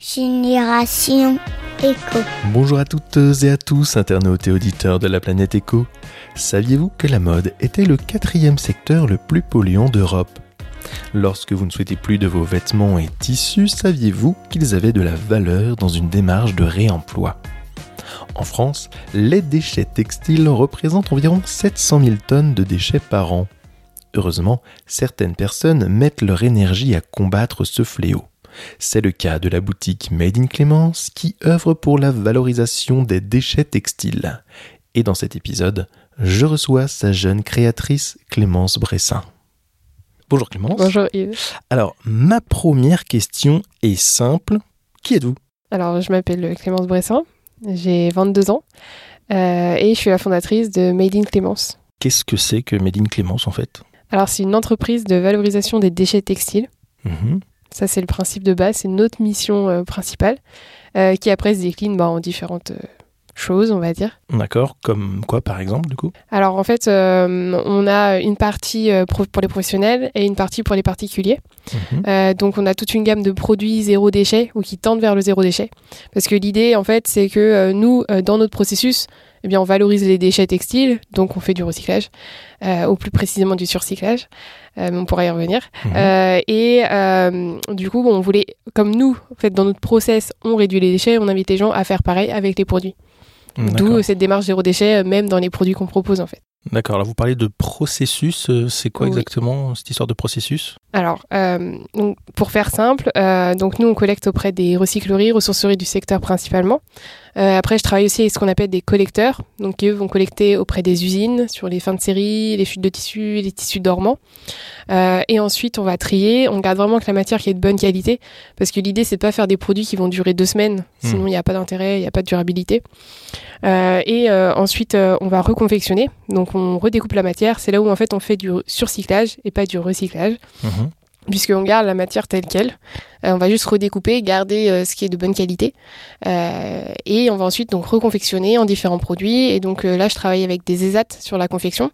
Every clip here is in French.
Génération Éco. Bonjour à toutes et à tous, internautes et auditeurs de la planète Éco. Saviez-vous que la mode était le quatrième secteur le plus polluant d'Europe? Lorsque vous ne souhaitez plus de vos vêtements et tissus, saviez-vous qu'ils avaient de la valeur dans une démarche de réemploi? En France, les déchets textiles représentent environ 700 000 tonnes de déchets par an. Heureusement, certaines personnes mettent leur énergie à combattre ce fléau. C'est le cas de la boutique Made in Clémence qui œuvre pour la valorisation des déchets textiles. Et dans cet épisode, je reçois sa jeune créatrice Clémence Bressin. Bonjour Clémence. Bonjour Yves. Alors, ma première question est simple. Qui êtes-vous? Alors, je m'appelle Clémence Bressin, j'ai 22 ans euh, et je suis la fondatrice de Made in Clémence. Qu'est-ce que c'est que Made in Clémence en fait? Alors, c'est une entreprise de valorisation des déchets textiles. Mhm. Ça, c'est le principe de base, c'est notre mission euh, principale, euh, qui après se décline bah, en différentes euh, choses, on va dire. D'accord, comme quoi par exemple du coup? Alors en fait, euh, on a une partie euh, pour les professionnels et une partie pour les particuliers. Mhm. Euh, donc on a toute une gamme de produits zéro déchet ou qui tendent vers le zéro déchet. Parce que l'idée en fait, c'est que euh, nous, dans notre processus, eh bien, on valorise les déchets textiles, donc on fait du recyclage, ou plus précisément du surcyclage, mais on pourra y revenir. Mhm. Et du coup, bon, on voulait, comme nous, en fait, dans notre process, on réduit les déchets, on invite les gens à faire pareil avec les produits. D'accord. D'où cette démarche zéro déchet, euh, même dans les produits qu'on propose en fait. D'accord, alors vous parlez de processus, euh, c'est quoi Oui. exactement cette histoire de processus? Alors, euh, donc, pour faire simple, euh, donc nous on collecte auprès des recycleries, ressourceries du secteur principalement. Euh, après, je travaille aussi avec ce qu'on appelle des collecteurs, donc qui eux vont collecter auprès des usines sur les fins de série, les chutes de tissus, les tissus dormants. Euh, et ensuite, on va trier. On garde vraiment que la matière qui est de bonne qualité, parce que l'idée c'est de pas faire des produits qui vont durer deux semaines, sinon il n'y a pas d'intérêt, il n'y a pas de durabilité. Euh, et ensuite, on va reconfectionner. Donc, on redécoupe la matière. C'est là où en fait on fait du surcyclage et pas du recyclage Mhm. Puisqu'on garde la matière telle qu'elle. Euh, on va juste redécouper, garder euh, ce qui est de bonne qualité. Euh, et on va ensuite donc reconfectionner en différents produits. Et donc euh, là, je travaille avec des ESAT sur la confection.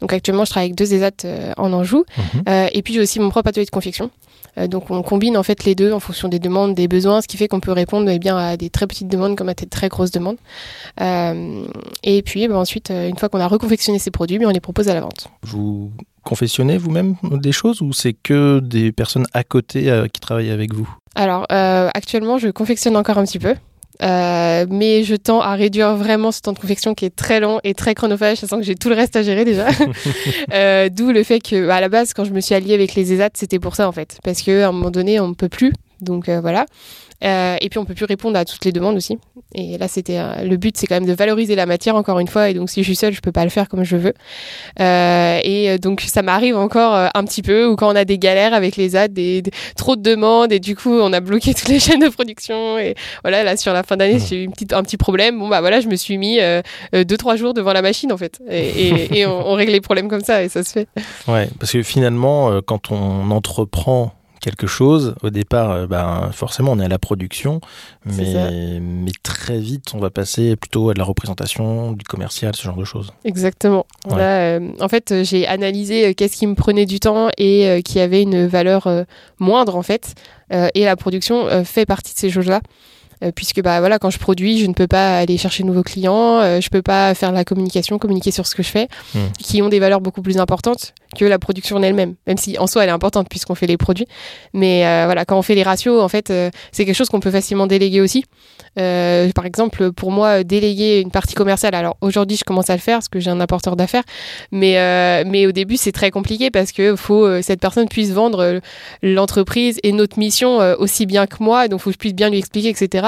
Donc actuellement, je travaille avec deux ESAT euh, en Anjou. Euh, et puis j'ai aussi mon propre atelier de confection. Euh, donc on combine en fait les deux en fonction des demandes, des besoins, ce qui fait qu'on peut répondre eh bien, à des très petites demandes comme à des très grosses demandes. Euh, et puis eh ben, ensuite, une fois qu'on a reconfectionné ces produits, eh bien, on les propose à la vente. Vous confessionnez vous-même des choses ou c'est que des personnes à côté euh, qui travaillent avec vous? Alors, euh, actuellement, je confectionne encore un petit peu. Euh, mais je tends à réduire vraiment ce temps de confection qui est très long et très chronophage, sachant que j'ai tout le reste à gérer déjà. D'où le fait que, à la base, quand je me suis alliée avec les ESAT, c'était pour ça en fait, parce qu'à un moment donné, on ne peut plus. Donc voilà. Euh, et puis on peut plus répondre à toutes les demandes aussi. Et là, c'était euh, le but, c'est quand même de valoriser la matière encore une fois. Et donc si je suis seule, je peux pas le faire comme je veux. Euh, et euh, donc ça m'arrive encore un petit peu, ou quand on a des galères avec les AD, des, des- trop de demandes, et du coup on a bloqué toutes les chaînes de production. Et voilà, là sur la fin d'année, j'ai eu une petite, un petit problème. Bon bah voilà, je me suis mis deux trois jours devant la machine en fait, et, et, et on, on règle les problèmes comme ça, et ça se fait. Ouais, parce que finalement, quand on entreprend quelque chose, au départ, euh, ben, forcément, on est à la production, mais, mais très vite, on va passer plutôt à de la représentation, du commercial, ce genre de choses. Exactement. Ouais. Là, euh, en fait, euh, j'ai analysé euh, qu'est-ce qui me prenait du temps et euh, qui avait une valeur moindre en fait. Et la production fait partie de ces choses-là. Euh, puisque bah voilà quand je produis je ne peux pas aller chercher de nouveaux clients euh, je peux pas faire la communication communiquer sur ce que je fais Mm. qui ont des valeurs beaucoup plus importantes que la production en elle-même même si en soi elle est importante puisqu'on fait les produits mais euh, voilà quand on fait les ratios en fait euh, c'est quelque chose qu'on peut facilement déléguer aussi euh, par exemple, pour moi, déléguer une partie commerciale. Alors aujourd'hui, je commence à le faire parce que j'ai un apporteur d'affaires, mais mais au début, c'est très compliqué parce que faut cette personne puisse vendre l'entreprise et notre mission aussi bien que moi. Donc, faut que je puisse bien lui expliquer, etc.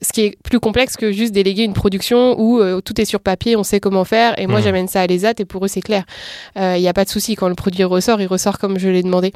Ce qui est plus complexe que juste déléguer une production où euh, tout est sur papier, on sait comment faire. Et moi, Mhm. j'amène ça à l'ESAT et pour eux, c'est clair. Il n'y a pas de souci quand le produit ressort, il ressort comme je l'ai demandé.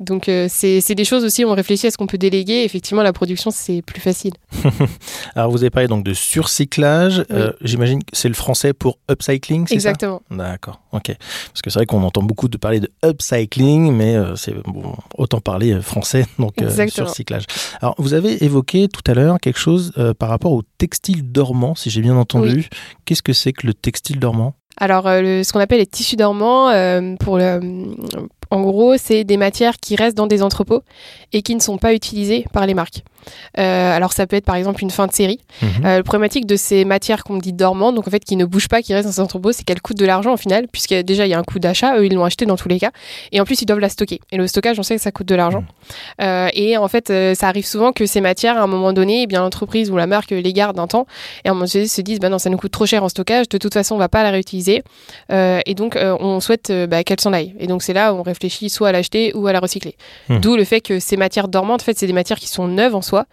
Donc, euh, c'est des choses aussi. où On réfléchit à ce qu'on peut déléguer. Effectivement, la production, c'est plus facile. Alors, vous avez parlé donc de surcyclage. Euh, J'imagine que c'est le français pour upcycling, c'est ça? Exactement. D'accord, ok. Parce que c'est vrai qu'on entend beaucoup de parler de upcycling, mais euh, c'est bon, autant parler euh, français, donc euh, surcyclage. Alors, vous avez évoqué tout à l'heure quelque chose euh, par rapport au textile dormant, si j'ai bien entendu. Qu'est-ce que c'est que le textile dormant? Alors, euh, le- ce qu'on appelle les tissus dormants, euh, pour le, En gros, c'est des matières qui restent dans des entrepôts et qui ne sont pas utilisées par les marques. Euh, alors ça peut être par exemple une fin de série. Euh, le problématique de ces matières qu'on dit dormantes, donc en fait qui ne bougent pas, qui restent dans ces entrepôts, c'est qu'elles coûtent de l'argent au final, puisque déjà il y a un coût d'achat, eux ils l'ont acheté dans tous les cas, et en plus ils doivent la stocker. Et le stockage, on sait que ça coûte de l'argent. Mhm. Euh, et en fait, ça arrive souvent que ces matières, à un moment donné, eh bien l'entreprise ou la marque les garde un temps, et à un moment donné se disent, bah non, ça nous coûte trop cher en stockage, de toute façon on va pas la réutiliser, et donc on souhaite bah, qu'elle s'en aille. Et donc c'est là où on réfléchit soit à l'acheter ou à la recycler. Mhm. D'où le fait que ces matières dormantes, en fait, c'est des matières qui sont neuves en soi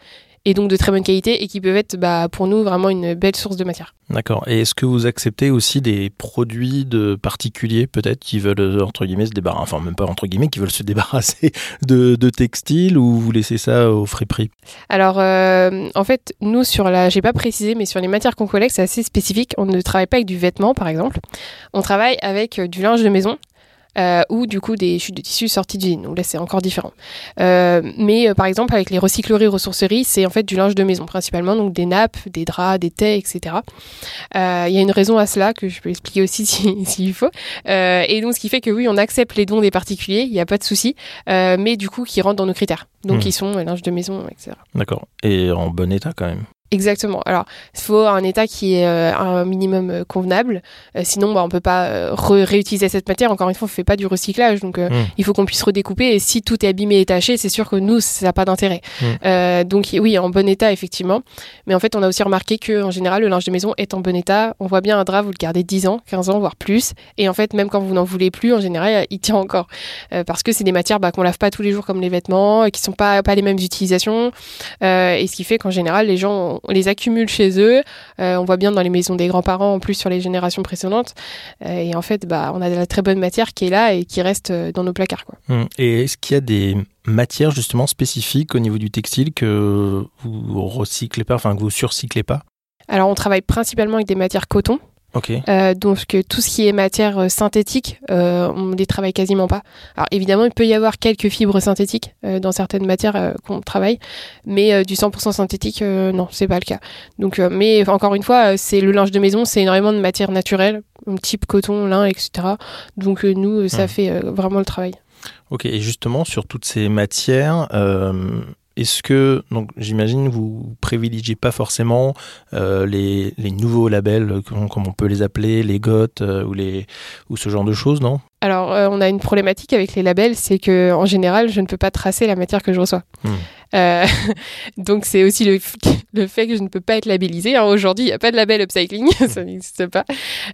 et donc de très bonne qualité et qui peuvent être bah, pour nous vraiment une belle source de matière. D'accord. Et est-ce que vous acceptez aussi des produits de particuliers, peut-être, qui veulent, euh, entre guillemets, se débarrasser, enfin, même pas entre guillemets, qui veulent se débarrasser de, de textiles ou vous laissez ça au frais prix? Alors euh, en fait, nous sur la, j'ai pas précisé, mais sur les matières qu'on collecte, c'est assez spécifique. On ne travaille pas avec du vêtement par exemple. On travaille avec euh, du linge de maison. Euh, ou du coup des chutes de tissus sorties d'usine. Donc là c'est encore différent. Euh, mais euh, par exemple avec les recycleries, ressourceries, c'est en fait du linge de maison principalement, donc des nappes, des draps, des tais, etc. Euh, Il y a une raison à cela que je peux expliquer aussi si- s'il faut. Euh, et donc ce qui fait que oui, on accepte les dons des particuliers, il n'y a pas de souci, euh, mais du coup qui rentrent dans nos critères. Donc Mhm. ils sont euh, linge de maison, etc. D'accord. Et en bon état quand même. Exactement. Alors, il faut un état qui est euh, un minimum euh, convenable. Euh, sinon, bah, on peut pas euh, réutiliser cette matière. Encore une fois, on fait pas du recyclage, donc euh, Mm. il faut qu'on puisse redécouper. Et si tout est abîmé et taché, c'est sûr que nous, ça n'a pas d'intérêt. Mm. Euh, donc oui, en bon état, effectivement. Mais en fait, on a aussi remarqué que en général, le linge de maison est en bon état. On voit bien un drap, vous le gardez 10 ans, 15 ans, voire plus. Et en fait, même quand vous n'en voulez plus, en général, il tient encore. Euh, parce que c'est des matières bah, qu'on lave pas tous les jours comme les vêtements, et qui sont pas, pas les mêmes utilisations. Euh, et ce qui fait qu'en général, les gens, on les accumule chez eux. Euh, on voit bien dans les maisons des grands-parents, en plus sur les générations précédentes. Euh, et en fait, bah, on a de la très bonne matière qui est là et qui reste euh, dans nos placards. Quoi. Hum. Et est-ce qu'il y a des matières justement spécifiques au niveau du textile que vous recyclez pas, enfin que vous surcyclez pas? Alors, on travaille principalement avec des matières coton. Euh, donc que tout ce qui est matière euh, synthétique, euh, on les travaille quasiment pas. Alors évidemment, il peut y avoir quelques fibres synthétiques euh, dans certaines matières euh, qu'on travaille, mais euh, du 100% synthétique, euh, non, c'est pas le cas. Donc, euh, mais encore une fois, euh, c'est le linge de maison, c'est énormément de matières naturelles, type coton, lin, etc. Donc euh, nous, euh, ça Hmm. fait euh, vraiment le travail. Ok. Et justement sur toutes ces matières, euh, est-ce que donc j'imagine vous privilégiez pas forcément euh, les, les nouveaux labels euh, comme, comme on peut les appeler, les GOT euh, ou les ou ce genre de choses, non? Alors, euh, on a une problématique avec les labels, c'est que en général, je ne peux pas tracer la matière que je reçois. Hmm. Euh, donc, c'est aussi le, fait que je ne peux pas être labellisé. hein. Aujourd'hui, il n'y a pas de label upcycling, ça n'existe pas.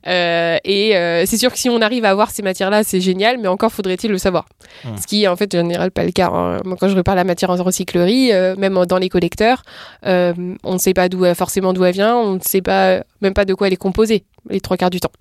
Euh, et euh, c'est sûr que si on arrive à avoir ces matières-là, c'est génial, mais encore faudrait-il le savoir. Hmm. Ce qui est en fait en général pas le cas. hein. Moi, quand je repars la matière en recyclerie, même dans les collecteurs, on ne sait pas d'où forcément d'où elle vient, on ne sait pas même pas de quoi elle est composée les trois quarts du temps.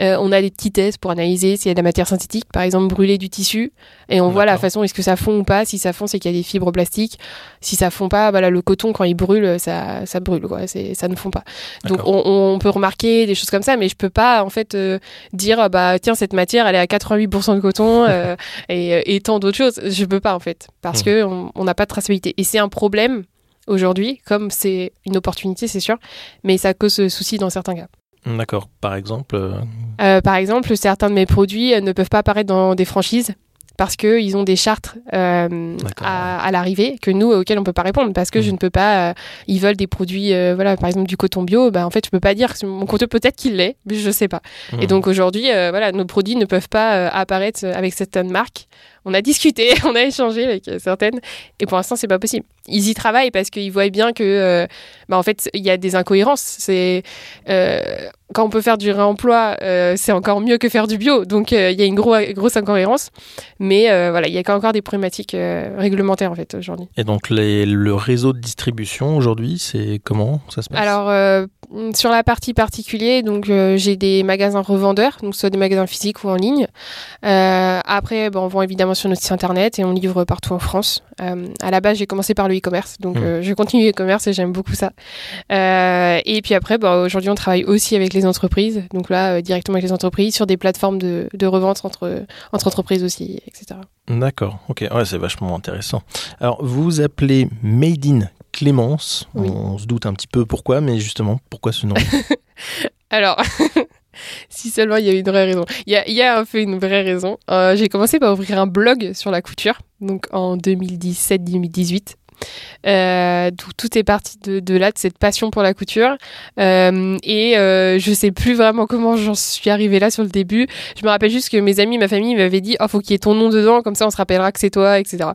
Euh, on a des petits tests pour analyser s'il y a de la matière synthétique, par exemple brûler du tissu, et on voit la façon est-ce que ça fond ou pas. Si ça fond, c'est qu'il y a des fibres plastiques. Si ça fond pas, voilà, le coton quand il brûle, ça, ça brûle, quoi. C'est, ça ne fond pas. Donc on, on peut remarquer des choses comme ça, mais je peux pas en fait euh, dire ah bah tiens cette matière elle est à 88% de coton euh, et, et tant d'autres choses. Je peux pas en fait parce Mhm. que on n'a pas de traçabilité et c'est un problème aujourd'hui, comme c'est une opportunité, c'est sûr, mais ça cause souci dans certains cas. D'accord. Par exemple. euh, Euh, par exemple, certains de mes produits euh, ne peuvent pas apparaître dans des franchises parce qu'ils ont des chartes euh, à, à l'arrivée que nous auxquelles on peut pas répondre parce que je Mhm. ne peux pas euh, ils veulent des produits euh, voilà par exemple du coton bio bah en fait je peux pas dire que mon coton peut-être qu'il l'est mais je sais pas et hum. donc aujourd'hui voilà nos produits ne peuvent pas apparaître avec certaines marques on a discuté on a échangé avec euh, certaines et pour l'instant c'est pas possible ils y travaillent parce qu'ils voient bien que euh, bah, en fait il y a des incohérences c'est euh, quand on peut faire du réemploi, euh, c'est encore mieux que faire du bio. Donc il y a une gros, grosse incohérence. Mais voilà, il y a encore des problématiques réglementaires en fait aujourd'hui. Et donc les- le réseau de distribution aujourd'hui, c'est comment ça se passe? Alors sur la partie particulier, donc j'ai des magasins revendeurs, donc soit des magasins physiques ou en ligne. Après, bon, on vend évidemment sur notre site internet et on livre partout en France. Euh, à la base, j'ai commencé par le e-commerce, donc Mhm. euh, je continue le e-commerce et j'aime beaucoup ça. Euh, et puis après, bon, aujourd'hui, on travaille aussi avec les entreprises, donc là euh, directement avec les entreprises sur des plateformes de, de revente entre entre entreprises aussi, etc. D'accord, ok, ouais, c'est vachement intéressant. Alors, vous vous appelez Made in Clémence, Oui. on se doute un petit peu pourquoi, mais justement, pourquoi ce nom? Alors, si seulement il y a une vraie raison. Il y a, il y un peu une vraie raison. Euh, j'ai commencé par ouvrir un blog sur la couture, donc en 2017-2018. Euh, tout, est parti de, de, là, de cette passion pour la couture. Euh, et euh, je sais plus vraiment comment j'en suis arrivée là sur le début. Je me rappelle juste que mes amis, ma famille m'avaient dit, oh, faut qu'il y ait ton nom dedans, comme ça on se rappellera que c'est toi, etc.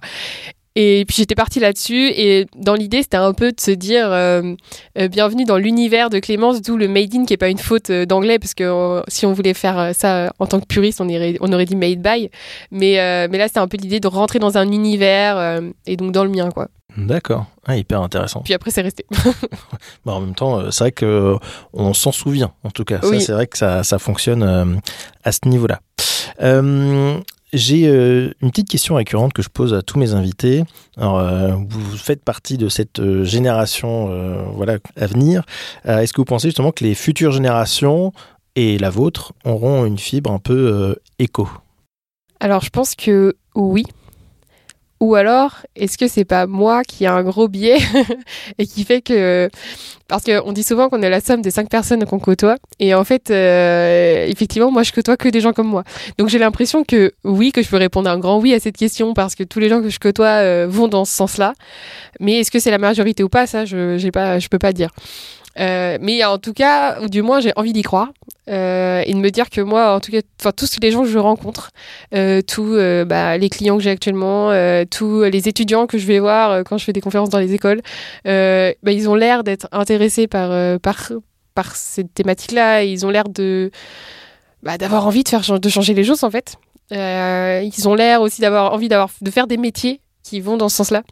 Et puis j'étais partie là-dessus et dans l'idée c'était un peu de se dire euh, euh, bienvenue dans l'univers de Clémence, d'où le made in qui est pas une faute euh, d'anglais parce que si on voulait faire ça en tant que puriste on, irait, on aurait dit made by, mais mais là c'était un peu l'idée de rentrer dans un univers et donc dans le mien quoi. D'accord, ah, hyper intéressant. Puis après c'est resté. bon, en même temps c'est vrai que on s'en souvient en tout cas. Oui. C'est vrai que ça, ça fonctionne à ce niveau-là. J'ai euh, une petite question récurrente que je pose à tous mes invités. Alors, euh, vous faites partie de cette euh, génération voilà, à venir. Est-ce que vous pensez justement que les futures générations et la vôtre auront une fibre un peu éco? Alors, je pense que oui. Ou alors, est-ce que c'est pas moi qui a un gros biais et qui fait que. Parce qu'on dit souvent qu'on est la somme des cinq personnes qu'on côtoie. Et en fait, euh, effectivement, moi, je côtoie que des gens comme moi. Donc j'ai l'impression que oui, que je peux répondre un grand oui à cette question parce que tous les gens que je côtoie euh, vont dans ce sens-là. Mais est-ce que c'est la majorité ou pas? Ça, je j'ai pas, peux pas dire. Euh, mais en tout cas, ou du moins, j'ai envie d'y croire euh, et de me dire que moi, en tout cas, enfin tous les gens que je rencontre, euh, tous euh, bah, les clients que j'ai actuellement, tous les étudiants que je vais voir quand je fais des conférences dans les écoles, bah, ils ont l'air d'être intéressés par par par cette thématique-là. Ils ont l'air de bah, d'avoir envie de faire de changer les choses en fait. ils ont l'air aussi d'avoir envie d'avoir de faire des métiers qui vont dans ce sens-là.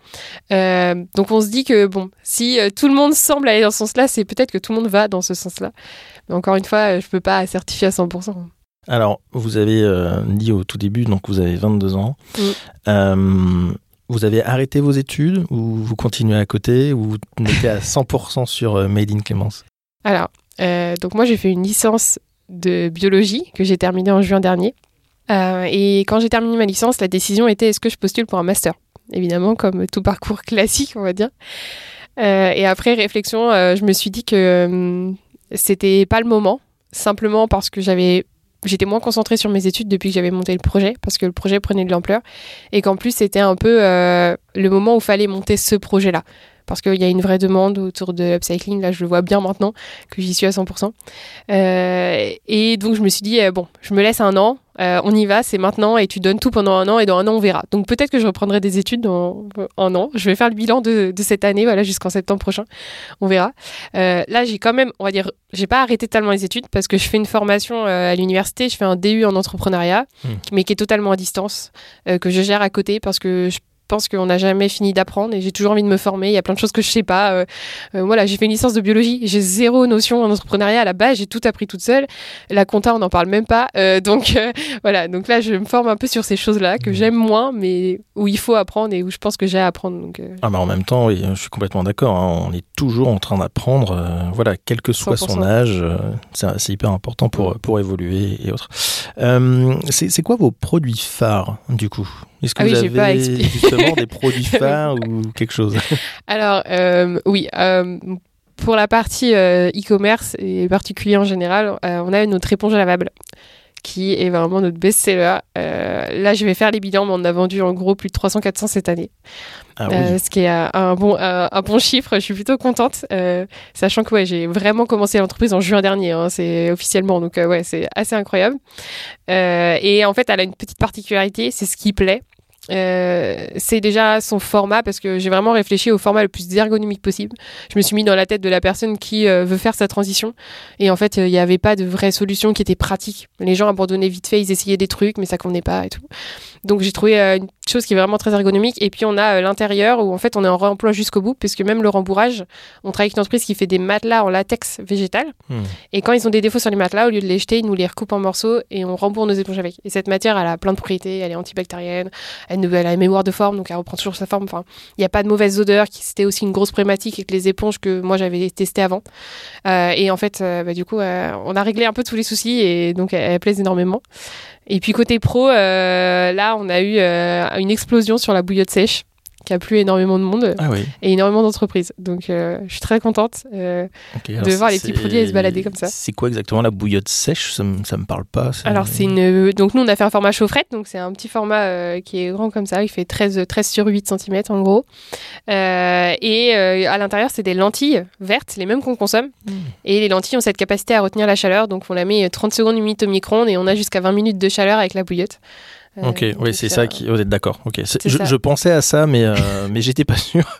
Euh, donc on se dit que bon, si euh, tout le monde semble aller dans ce sens-là, c'est peut-être que tout le monde va dans ce sens-là. Mais encore une fois, je peux pas certifier à 100%. Alors, vous avez euh, dit au tout début, donc vous avez 22 ans. Mm. vous avez arrêté vos études ou vous continuez à côté ou vous mettez à 100% sur Made in Clémence? Alors, donc moi j'ai fait une licence de biologie que j'ai terminée en juin dernier. et quand j'ai terminé ma licence, la décision était est-ce que je postule pour un master? Évidemment, comme tout parcours classique, on va dire. Euh, et après réflexion, euh, je me suis dit que euh, c'était pas le moment, simplement parce que j'avais j'étais moins concentrée sur mes études depuis que j'avais monté le projet, parce que le projet prenait de l'ampleur, et qu'en plus c'était un peu le moment où fallait monter ce projet-là. Parce qu'il y a une vraie demande autour de upcycling, là je le vois bien maintenant, que j'y suis à 100%. Euh, et donc je me suis dit, bon, je me laisse un an, euh, on y va, c'est maintenant, et tu donnes tout pendant un an, et dans un an on verra. Donc peut-être que je reprendrai des études dans un an. Je vais faire le bilan de, de cette année, voilà, jusqu'en septembre prochain, on verra. Euh, là j'ai quand même, on va dire, j'ai pas arrêté totalement les études parce que je fais une formation euh, à l'université, je fais un DU en entrepreneuriat, mmh. mais qui est totalement à distance, euh, que je gère à côté parce que je pense qu'on n'a jamais fini d'apprendre et j'ai toujours envie de me former. Il y a plein de choses que je sais pas. Euh, euh, voilà, j'ai fait une licence de biologie, j'ai zéro notion en entrepreneuriat à la base, j'ai tout appris toute seule. La compta, on n'en parle même pas. Euh, donc voilà, donc là, je me forme un peu sur ces choses-là que j'aime moins, mais où il faut apprendre et où je pense que j'ai à apprendre. Donc, ah bah en même temps, oui, je suis complètement d'accord. Hein. On est toujours en train d'apprendre, voilà, quel que soit 100%. son âge, c'est hyper important pour pour évoluer et autres. c'est quoi vos produits phares du coup? Est-ce que ah vous oui, avez justement des produits phares ou quelque chose? Alors, euh, oui. Euh, pour la partie euh, e-commerce et particulier en général, on a notre éponge lavable qui est vraiment notre best-seller. Là, je vais faire les bilans, mais on a vendu en gros plus de 300-400 cette année. Ah oui. ce qui est un bon, un, un, bon chiffre. Je suis plutôt contente, sachant que ouais, j'ai vraiment commencé l'entreprise en juin dernier, hein, c'est officiellement, donc ouais, c'est assez incroyable. Et en fait, elle a une petite particularité, c'est ce qui plaît. Euh, c'est déjà son format parce que j'ai vraiment réfléchi au format le plus ergonomique possible. Je me suis mis dans la tête de la personne qui euh, veut faire sa transition et en fait il euh, n'y avait pas de vraie solution qui était pratique. Les gens abandonnaient vite fait, ils essayaient des trucs mais ça convenait pas et tout. Donc j'ai trouvé euh, une chose qui est vraiment très ergonomique et puis on a euh, l'intérieur où en fait on est en réemploi jusqu'au bout puisque même le rembourrage, on travaille avec une entreprise qui fait des matelas en latex végétal Hmm. et quand ils ont des défauts sur les matelas au lieu de les jeter, ils nous les recoupent en morceaux et on rembourre nos éponges avec. Et cette matière elle a plein de propriétés, elle est antibactérienne, elle, elle a une mémoire de forme, donc elle reprend toujours sa forme. Enfin, il n'y a pas de mauvaise odeur, qui c'était aussi une grosse problématique avec les éponges que moi j'avais testées avant. Euh, et en fait, euh, bah, du coup, euh, on a réglé un peu tous les soucis et donc elle, elle plaise énormément. Et puis côté pro, euh, là, on a eu euh, une explosion sur la bouillotte sèche qui a plu énormément de monde Ah oui. et énormément d'entreprises. Donc euh, je suis très contente euh, de voir les petits produits aller se balader comme ça. C'est quoi exactement la bouillotte sèche? Ça ça me parle pas. Alors c'est une donc nous on a fait un format chaufferette donc c'est un petit format euh, qui est grand comme ça, il fait 13 13 sur 8 cm en gros. Euh, et euh, à l'intérieur c'est des lentilles vertes, les mêmes qu'on consomme. Hmm. Et les lentilles ont cette capacité à retenir la chaleur donc on la met 30 secondes une minute au micro-ondes et on a jusqu'à 20 minutes de chaleur avec la bouillotte. Euh, Ok, oui, c'est euh, ça qui. Vous êtes d'accord. Ok. Je, je pensais à ça, mais euh, mais j'étais pas sûr.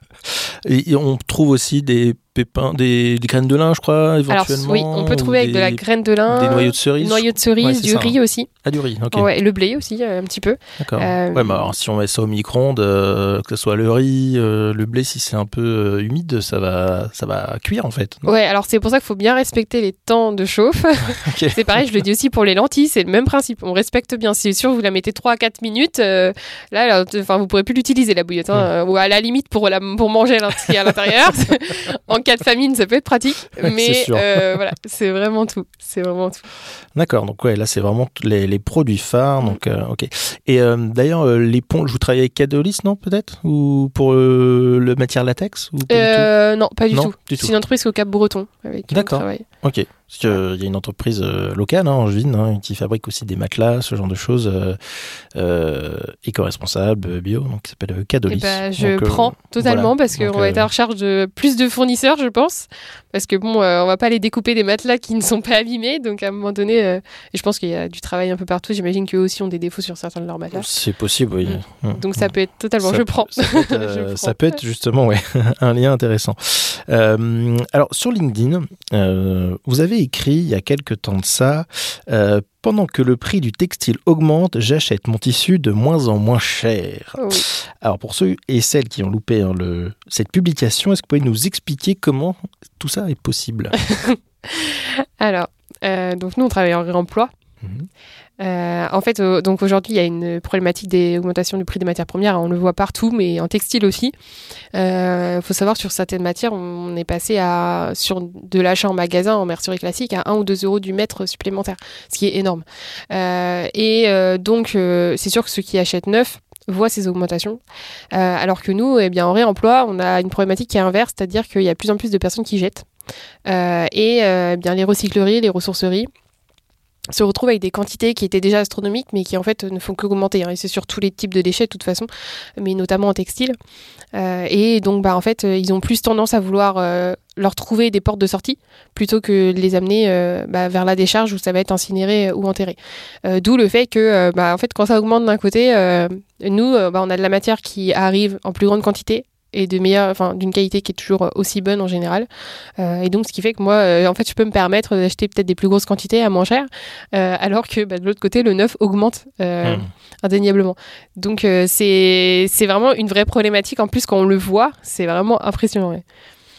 Et on trouve aussi des pépins, des, des graines de lin, je crois, Alors éventuellement. oui, on peut ou trouver avec de la des- graine de lin, Des noyaux de cerise. noyaux de cerise, Ouais, du ça, riz aussi. Ah, du riz. Ok. Ouais, et le blé aussi euh, un petit peu. D'accord. Euh, Ouais, mais alors, si on met ça au micro-ondes, euh, que ce soit le riz, euh, le blé, si c'est un peu humide, ça va, ça va cuire en fait. Ouais, alors c'est pour ça qu'il faut bien respecter les temps de chauffe. C'est pareil, je le dis aussi pour les lentilles, c'est le même principe. On respecte bien. Si c'est sûr, vous la mettez 3 à 4 minutes, là, là, enfin, vous pourrez plus l'utiliser la bouillotte. hein, euh, ou à la limite pour, la, pour manger à l'intérieur. en cas de famine, ça peut être pratique. Mais euh, voilà, c'est vraiment tout. C'est vraiment tout. D'accord. Donc ouais, là c'est vraiment les, les produits phares. Donc euh, ok. Et euh, d'ailleurs, euh, l'éponge, vous travaillez avec Cadeolis, non peut-être, ou pour le matière latex ou pas du non, pas du Non, tout. C'est une entreprise au Cap Breton avec qui on travaille. Ok. Parce qu'il y a une entreprise euh, locale, hein, Angevine, hein, qui fabrique aussi des matelas, ce genre de choses, euh, euh, éco-responsables, bio, donc qui s'appelle Et Cadolis. bah, je Donc, euh, prends totalement voilà. parce qu'on va être en recherche de plus de fournisseurs, je pense. Parce que bon, on va pas aller découper des matelas qui ne sont pas abîmés. Donc à un moment donné, et je pense qu'il y a du travail un peu partout. J'imagine qu'eux aussi ont des défauts sur certains de leurs matelas. C'est possible, oui. Mm. Donc ça peut être totalement. Ça je prends. Ça peut être, Je prends. ça peut être justement ouais, un lien intéressant. Alors sur LinkedIn, vous avez écrit il y a quelques temps de ça, euh, pendant que le prix du textile augmente, j'achète mon tissu de moins en moins cher. Oui. Alors pour ceux et celles qui ont loupé hein, le, cette publication, est-ce que vous pouvez nous expliquer comment tout ça est possible? Alors, euh, donc nous on travaille en réemploi. Mhm. Euh, en fait, euh, donc aujourd'hui, il y a une problématique d'augmentation du prix des matières premières. On le voit partout, mais en textile aussi. Il faut savoir sur certaines matières, on est passé à sur de l'achat en magasin en mercerie classique à 1 ou 2 euros du mètre supplémentaire, ce qui est énorme. Euh, et euh, donc, euh, c'est sûr que ceux qui achètent neuf voient ces augmentations, Euh, alors que nous, eh bien, en réemploi, on a une problématique qui est inverse, c'est-à-dire qu'il y a de plus en plus de personnes qui jettent. Euh, et euh, eh bien les recycleries, les ressourceries se retrouvent avec des quantités qui étaient déjà astronomiques, mais qui en fait ne font qu'augmenter. hein. Et c'est sur tous les types de déchets de toute façon, mais notamment en textile. Euh, et donc, bah, en fait, ils ont plus tendance à vouloir euh, leur trouver des portes de sortie plutôt que les amener euh, bah, vers la décharge où ça va être incinéré ou enterré. D'où le fait que, bah, en fait, quand ça augmente d'un côté, nous, bah, on a de la matière qui arrive en plus grande quantité et de meilleure, enfin d'une qualité qui est toujours aussi bonne en général. Euh, et donc ce qui fait que moi, euh, en fait, je peux me permettre d'acheter peut-être des plus grosses quantités à moins cher, euh, alors que bah, de l'autre côté, le neuf augmente euh, Hmm. indéniablement. Donc euh, c'est c'est vraiment une vraie problématique. En plus, quand on le voit, c'est vraiment impressionnant. ouais.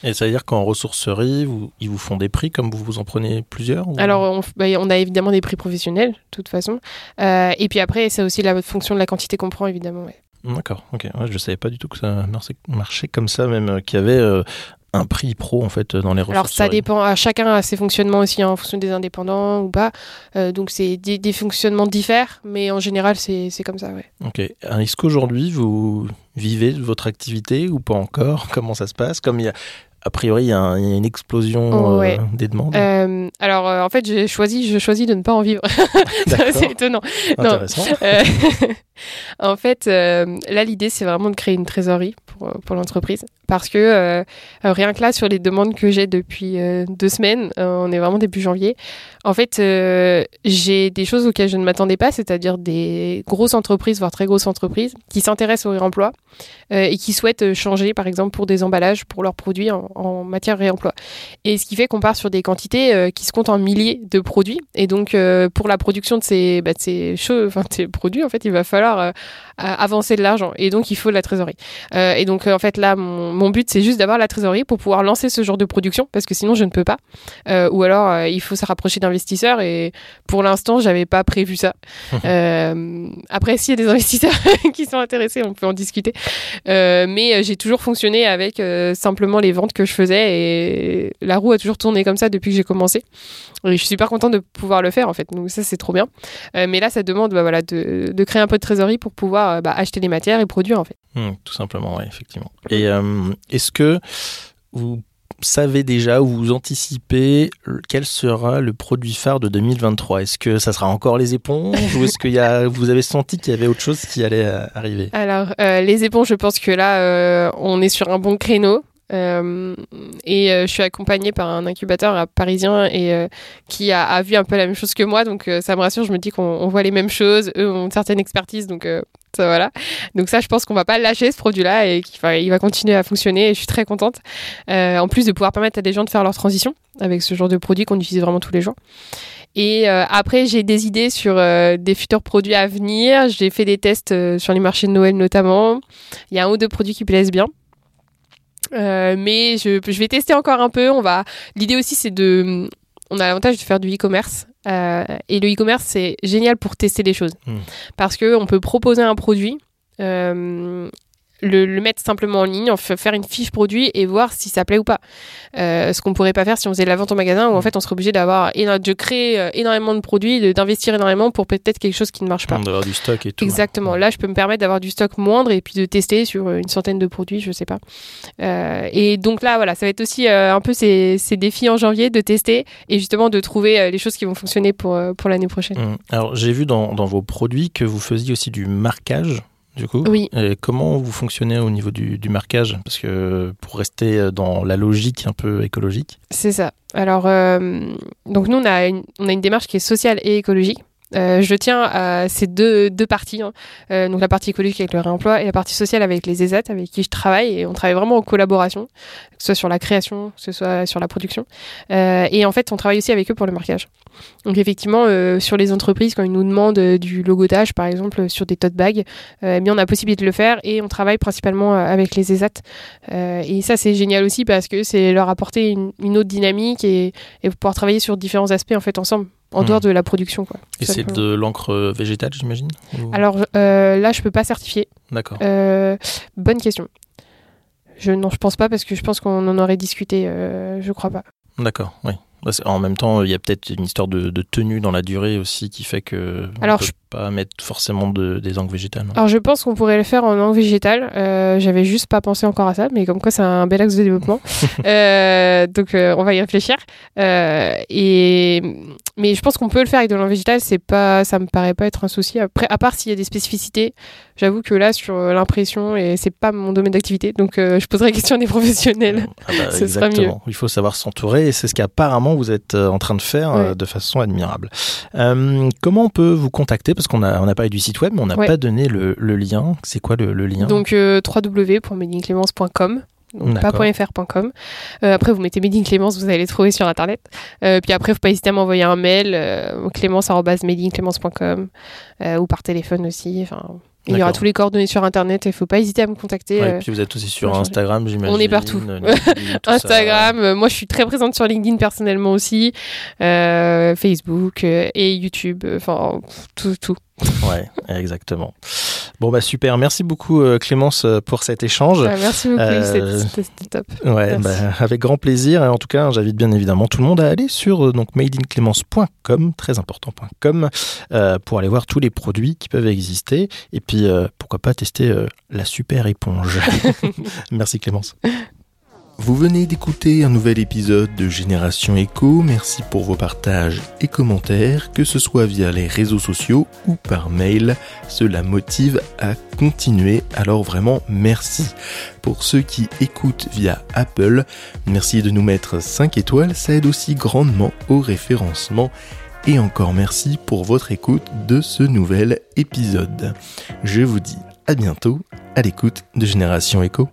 Et ça veut dire qu'en ressourcerie, vous, ils vous font des prix comme vous vous en prenez plusieurs ou- Alors, on, bah, on a évidemment des prix professionnels, de toute façon. Euh, et puis après, c'est aussi la fonction de la quantité qu'on prend, évidemment. ouais. D'accord, ok. Ouais, je savais pas du tout que ça marchait, comme ça, même euh, qu'il y avait euh, un prix pro en fait dans les ressources. Alors ça dépend, à chacun a ses fonctionnements aussi hein, en fonction des indépendants ou pas. Euh, donc c'est des, des fonctionnements diffèrent, mais en général c'est comme ça. Ouais. Ok. Euh, Est-ce qu'aujourd'hui vous vivez votre activité ou pas encore? Comment ça se passe? Comme il y a, a priori, il y a, un- il y a une explosion euh, Ouais. des demandes. Euh, alors euh, en fait j'ai choisi, je choisis de ne pas en vivre. C'est étonnant. Intéressant. En fait, là, l'idée, c'est vraiment de créer une trésorerie pour, pour l'entreprise. Parce que rien que là, sur les demandes que j'ai depuis deux semaines, on est vraiment début janvier, en fait, j'ai des choses auxquelles je ne m'attendais pas, c'est-à-dire des grosses entreprises, voire très grosses entreprises, qui s'intéressent au réemploi et qui souhaitent changer, par exemple, pour des emballages, pour leurs produits en, en matière réemploi. Et ce qui fait qu'on part sur des quantités euh, qui se comptent en milliers de produits. Et donc, euh, pour la production de ces, bah, de ces, choses, enfin, de ces produits, en fait, il va falloir euh, avancer de l'argent. Et donc, il faut de la trésorerie. Et donc, en fait, là, mon, mon but, c'est juste d'avoir la trésorerie pour pouvoir lancer ce genre de production, parce que sinon, je ne peux pas. Ou alors, il faut se rapprocher d'investisseurs. Et pour l'instant, j'avais pas prévu ça. Après, s'il y a des investisseurs qui sont intéressés, on peut en discuter. Mais j'ai toujours fonctionné avec simplement les ventes que que je faisais et la roue a toujours tourné comme ça depuis que j'ai commencé. Et je suis super contente de pouvoir le faire en fait. Donc ça c'est trop bien. Euh, mais là ça demande bah, voilà, de, de, créer un peu de trésorerie pour pouvoir euh, bah, acheter les matières et produire en fait. Mmh, tout simplement, ouais, effectivement. Et est-ce que vous savez déjà ou vous anticipez quel sera le produit phare de 2023 Est-ce que ça sera encore les éponges ou est-ce que y a, vous avez senti qu'il y avait autre chose qui allait euh, arriver? Alors, euh, les éponges, je pense que là, euh, on est sur un bon créneau. Euh, et je suis accompagnée par un incubateur parisien et qui a, vu un peu la même chose que moi, donc ça me rassure. Je me dis qu'on voit les mêmes choses, eux ont une certaine expertise, donc voilà. Donc ça, je pense qu'on va pas lâcher ce produit-là et qu'il va, continuer à fonctionner. Et je suis très contente. Euh, en plus de pouvoir permettre à des gens de faire leur transition avec ce genre de produit qu'on utilise vraiment tous les jours. Et euh, après, j'ai des idées sur euh, des futurs produits à venir. J'ai fait des tests sur les marchés de Noël notamment. Il y a un ou deux produits qui plaisent bien. Mais je, je, vais tester encore un peu. On va. L'idée aussi, c'est de. On a l'avantage de faire du e-commerce. Euh, et le e-commerce, c'est génial pour tester les choses. Hmm. Parce qu'on peut proposer un produit, euh, le, mettre simplement en ligne, faire une fiche produit et voir si ça plaît ou pas. Euh, ce qu'on pourrait pas faire si on faisait de la vente en magasin où en mm. fait on serait obligé d'avoir de créer euh, énormément de produits, d'investir énormément pour peut-être quelque chose qui ne marche pas. D'avoir du stock et tout. Exactement. Là, je peux me permettre d'avoir du stock moindre et puis de tester sur une centaine de produits, je sais pas. Euh, et donc là, voilà, ça va être aussi un peu ces, ces, défis en janvier de tester et justement de trouver les choses qui vont fonctionner pour, pour l'année prochaine. Mm. Alors j'ai vu dans, dans vos produits que vous faisiez aussi du marquage du coup. Oui. Et comment vous fonctionnez au niveau du, du, marquage? Parce que pour rester dans la logique un peu écologique. C'est ça. Alors, euh, donc nous, on a, une, on a une démarche qui est sociale et écologique. Euh, je tiens à ces deux, deux parties, hein. euh, donc la partie écologique avec le réemploi et la partie sociale avec les ESAT avec qui je travaille et on travaille vraiment en collaboration, que ce soit sur la création, que ce soit sur la production. Euh, et en fait, on travaille aussi avec eux pour le marquage. Donc effectivement, euh, sur les entreprises, quand ils nous demandent euh, du logotage, par exemple, sur des tote bags, eh bien on a possibilité de le faire et on travaille principalement avec les ESAT. et ça, c'est génial aussi parce que c'est leur apporter une, une autre dynamique et, et pouvoir travailler sur différents aspects en fait ensemble en hmm. dehors de la production. Quoi, Et c'est de l'encre végétale, j'imagine Alors euh, là, je peux pas certifier. D'accord. Euh, bonne question. Je, non, je pense pas parce que je pense qu'on en aurait discuté. Euh, je crois pas. D'accord, oui. Bah, en même temps, il y a peut-être une histoire de, tenue dans la durée aussi qui fait que Alors, peut pas mettre forcément de, des angles végétales. Alors je pense qu'on pourrait le faire en angle végétal. Euh, J'avais juste pas pensé encore à ça, mais comme quoi c'est un bel axe de développement. euh, donc euh, on va y réfléchir. Euh, et mais je pense qu'on peut le faire avec de l'angle végétal. C'est pas, ça me paraît pas être un souci. Après, à part s'il y a des spécificités, j'avoue que là sur l'impression et c'est pas mon domaine d'activité, donc je poserai la question des professionnels. Ah bah, Ce sera mieux. Il faut savoir s'entourer et c'est ce qu'apparemment vous êtes en train de faire de façon admirable. comment on peut vous contacter? Parce qu'on a, on a parlé du site web, mais on n'a pas donné le, lien. C'est quoi le, lien Donc euh, www.medinclémence.com. pas .fr.com. Euh, après, vous mettez Clémence, vous allez les trouver sur Internet. Euh, puis après, faut pas hésiter à m'envoyer un mail, euh, clémence.medinclémence.com ou par téléphone aussi. Enfin, il y aura tous les coordonnées sur Internet et il faut pas hésiter à me contacter. et puis vous êtes aussi sur Instagram, j'imagine. On est partout. Instagram, moi je suis très présente sur LinkedIn personnellement aussi, Facebook et YouTube, enfin tout, tout. Ouais, exactement. Bon bah super, merci beaucoup euh, Clémence euh, pour cet échange. Bah, merci beaucoup, euh, c'était top. Ouais, bah, avec grand plaisir. Et en tout cas, j'invite bien évidemment tout le monde à aller sur donc madeinclémence.com, très important.com, pour aller voir tous les produits qui peuvent exister. Et puis pourquoi pas tester la super éponge. merci Clémence. Vous venez d'écouter un nouvel épisode de Génération Echo. Merci pour vos partages et commentaires, que ce soit via les réseaux sociaux ou par mail. Cela motive à continuer, alors vraiment merci. Pour ceux qui écoutent via Apple, merci de nous mettre 5 étoiles, ça aide aussi grandement au référencement. Et encore merci pour votre écoute de ce nouvel épisode. Je vous dis à bientôt à l'écoute de Génération Echo.